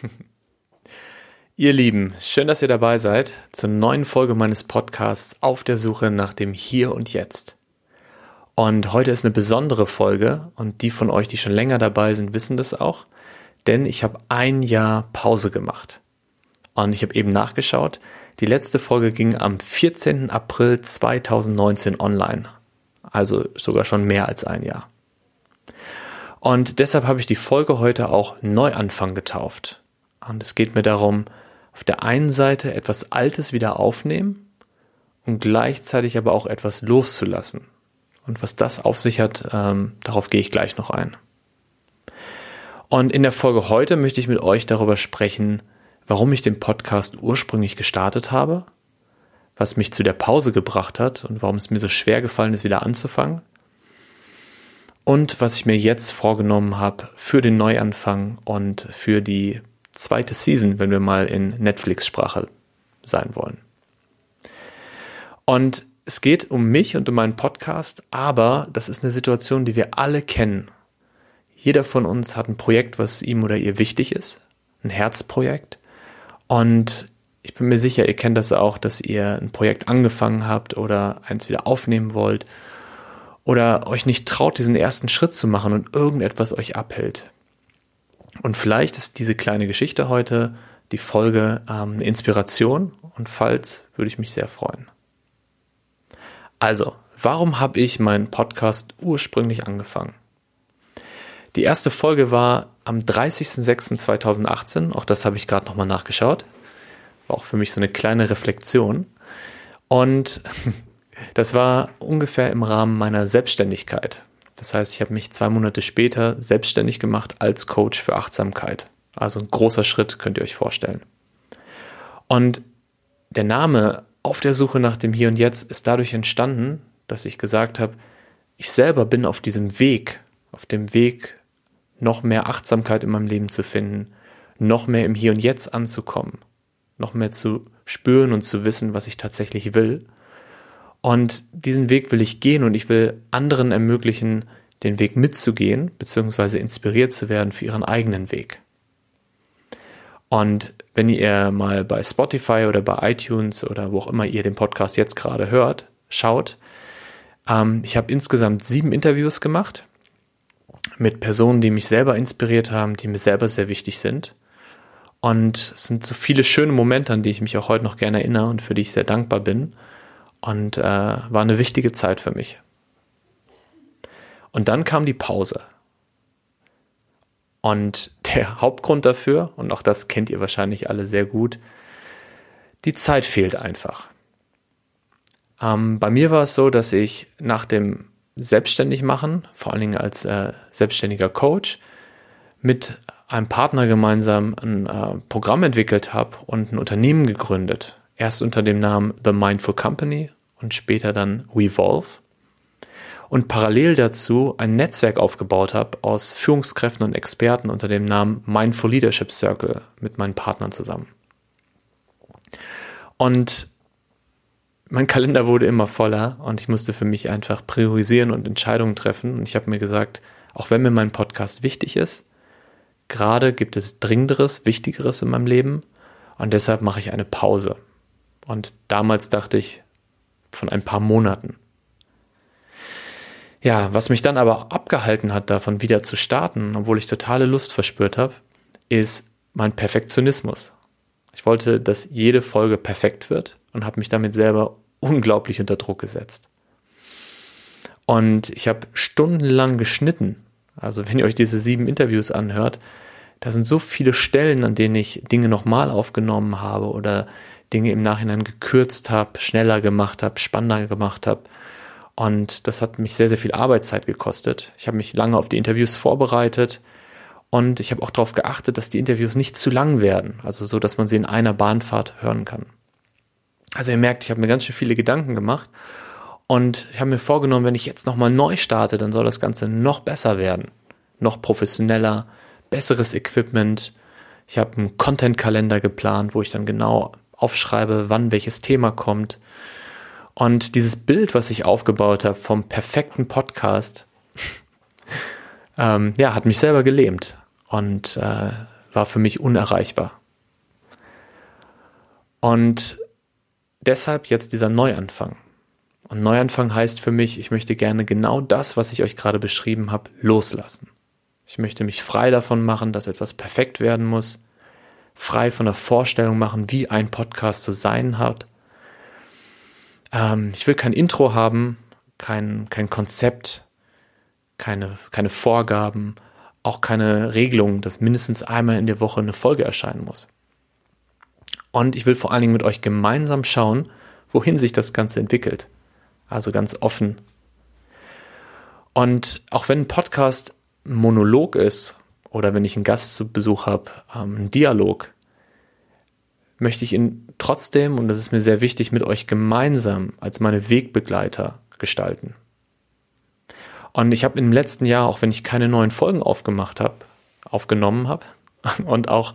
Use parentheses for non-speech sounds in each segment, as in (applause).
(laughs) Ihr Lieben, schön, dass ihr dabei seid zur neuen Folge meines Podcasts auf der Suche nach dem Hier und Jetzt. Und heute ist eine besondere Folge und die von euch, die schon länger dabei sind, wissen das auch, denn ich habe ein Jahr Pause gemacht. Und ich habe eben nachgeschaut, die letzte Folge ging am 14. April 2019 online, also sogar schon mehr als ein Jahr. Und deshalb habe ich die Folge heute auch Neuanfang getauft. Und es geht mir darum, auf der einen Seite etwas Altes wieder aufnehmen und gleichzeitig aber auch etwas loszulassen. Und was das auf sich hat, ähm, darauf gehe ich gleich noch ein. Und in der Folge heute möchte ich mit euch darüber sprechen, warum ich den Podcast ursprünglich gestartet habe, was mich zu der Pause gebracht hat und warum es mir so schwer gefallen ist, wieder anzufangen und was ich mir jetzt vorgenommen habe für den Neuanfang und für die zweite Season, wenn wir mal in Netflix-Sprache sein wollen. Und es geht um mich und um meinen Podcast, aber das ist eine Situation, die wir alle kennen. Jeder von uns hat ein Projekt, was ihm oder ihr wichtig ist, ein Herzprojekt. Und ich bin mir sicher, ihr kennt das auch, dass ihr ein Projekt angefangen habt oder eins wieder aufnehmen wollt oder euch nicht traut, diesen ersten Schritt zu machen und irgendetwas euch abhält. Und vielleicht ist diese kleine Geschichte heute die Folge ähm, eine Inspiration und falls würde ich mich sehr freuen. Also, warum habe ich meinen Podcast ursprünglich angefangen? Die erste Folge war am 30.06.2018, auch das habe ich gerade nochmal nachgeschaut. War auch für mich so eine kleine Reflexion. Und (laughs) das war ungefähr im Rahmen meiner Selbstständigkeit. Das heißt, ich habe mich zwei Monate später selbstständig gemacht als Coach für Achtsamkeit. Also ein großer Schritt, könnt ihr euch vorstellen. Und der Name auf der Suche nach dem Hier und Jetzt ist dadurch entstanden, dass ich gesagt habe, ich selber bin auf diesem Weg, auf dem Weg, noch mehr Achtsamkeit in meinem Leben zu finden, noch mehr im Hier und Jetzt anzukommen, noch mehr zu spüren und zu wissen, was ich tatsächlich will und diesen Weg will ich gehen und ich will anderen ermöglichen, den Weg mitzugehen, beziehungsweise inspiriert zu werden für ihren eigenen Weg. Und wenn ihr mal bei Spotify oder bei iTunes oder wo auch immer ihr den Podcast jetzt gerade hört, schaut, ähm, ich habe insgesamt sieben Interviews gemacht mit Personen, die mich selber inspiriert haben, die mir selber sehr wichtig sind. Und es sind so viele schöne Momente, an die ich mich auch heute noch gerne erinnere und für die ich sehr dankbar bin. Und äh, war eine wichtige Zeit für mich. Und dann kam die Pause. Und (laughs) der Hauptgrund dafür, und auch das kennt ihr wahrscheinlich alle sehr gut, die Zeit fehlt einfach. Ähm, bei mir war es so, dass ich nach dem Selbstständigmachen, vor allen Dingen als äh, selbstständiger Coach, mit einem Partner gemeinsam ein äh, Programm entwickelt habe und ein Unternehmen gegründet, Erst unter dem Namen The Mindful Company und später dann Revolve. Und parallel dazu ein Netzwerk aufgebaut habe aus Führungskräften und Experten unter dem Namen Mindful Leadership Circle mit meinen Partnern zusammen. Und mein Kalender wurde immer voller und ich musste für mich einfach priorisieren und Entscheidungen treffen. Und ich habe mir gesagt, auch wenn mir mein Podcast wichtig ist, gerade gibt es Dringenderes, Wichtigeres in meinem Leben und deshalb mache ich eine Pause. Und damals dachte ich von ein paar Monaten. Ja, was mich dann aber abgehalten hat, davon wieder zu starten, obwohl ich totale Lust verspürt habe, ist mein Perfektionismus. Ich wollte, dass jede Folge perfekt wird und habe mich damit selber unglaublich unter Druck gesetzt. Und ich habe stundenlang geschnitten. Also wenn ihr euch diese sieben Interviews anhört, da sind so viele Stellen, an denen ich Dinge nochmal aufgenommen habe oder Dinge im Nachhinein gekürzt habe, schneller gemacht habe, spannender gemacht habe. Und das hat mich sehr, sehr viel Arbeitszeit gekostet. Ich habe mich lange auf die Interviews vorbereitet und ich habe auch darauf geachtet, dass die Interviews nicht zu lang werden, also so, dass man sie in einer Bahnfahrt hören kann. Also ihr merkt, ich habe mir ganz schön viele Gedanken gemacht und ich habe mir vorgenommen, wenn ich jetzt nochmal neu starte, dann soll das Ganze noch besser werden, noch professioneller, besseres Equipment. Ich habe einen Content-Kalender geplant, wo ich dann genau aufschreibe, wann welches Thema kommt. Und dieses Bild, was ich aufgebaut habe vom perfekten Podcast, (laughs) ähm, ja, hat mich selber gelähmt und äh, war für mich unerreichbar. Und deshalb jetzt dieser Neuanfang. Und Neuanfang heißt für mich, ich möchte gerne genau das, was ich euch gerade beschrieben habe, loslassen. Ich möchte mich frei davon machen, dass etwas perfekt werden muss, frei von der Vorstellung machen, wie ein Podcast zu sein hat. Ähm, ich will kein Intro haben, kein, kein Konzept, keine, keine Vorgaben, auch keine Regelung, dass mindestens einmal in der Woche eine Folge erscheinen muss. Und ich will vor allen Dingen mit euch gemeinsam schauen, wohin sich das Ganze entwickelt. Also ganz offen. Und auch wenn ein Podcast Monolog ist oder wenn ich einen Gast zu Besuch habe, ähm, ein Dialog, möchte ich ihn trotzdem, und das ist mir sehr wichtig, mit euch gemeinsam als meine Wegbegleiter gestalten. Und ich habe im letzten Jahr, auch wenn ich keine neuen Folgen aufgemacht habe, aufgenommen habe, (laughs) und auch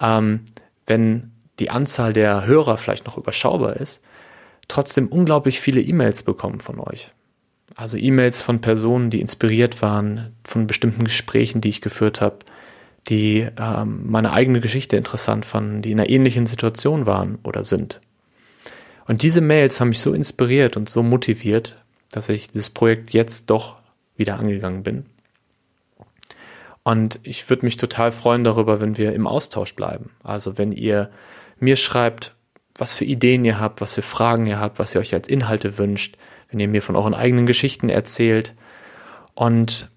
ähm, wenn die Anzahl der Hörer vielleicht noch überschaubar ist, trotzdem unglaublich viele E-Mails bekommen von euch. Also E-Mails von Personen, die inspiriert waren von bestimmten Gesprächen, die ich geführt habe, die ähm, meine eigene Geschichte interessant fanden, die in einer ähnlichen Situation waren oder sind. Und diese Mails haben mich so inspiriert und so motiviert, dass ich dieses Projekt jetzt doch wieder angegangen bin. Und ich würde mich total freuen darüber, wenn wir im Austausch bleiben. Also wenn ihr mir schreibt, was für Ideen ihr habt, was für Fragen ihr habt, was ihr euch als Inhalte wünscht, wenn ihr mir von euren eigenen Geschichten erzählt. Und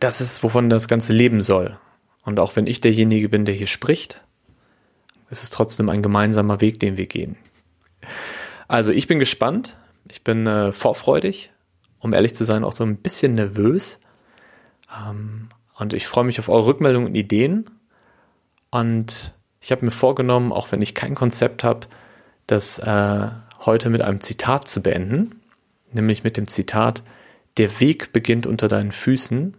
das ist, wovon das Ganze leben soll. Und auch wenn ich derjenige bin, der hier spricht, ist es trotzdem ein gemeinsamer Weg, den wir gehen. Also ich bin gespannt, ich bin äh, vorfreudig, um ehrlich zu sein, auch so ein bisschen nervös. Ähm, und ich freue mich auf eure Rückmeldungen und Ideen. Und ich habe mir vorgenommen, auch wenn ich kein Konzept habe, das äh, heute mit einem Zitat zu beenden, nämlich mit dem Zitat, der Weg beginnt unter deinen Füßen.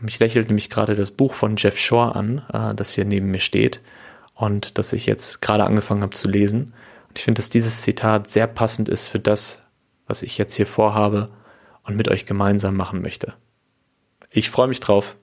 Mich lächelt nämlich gerade das Buch von Jeff Shore an, äh, das hier neben mir steht und das ich jetzt gerade angefangen habe zu lesen. Und ich finde, dass dieses Zitat sehr passend ist für das, was ich jetzt hier vorhabe und mit euch gemeinsam machen möchte. Ich freue mich drauf.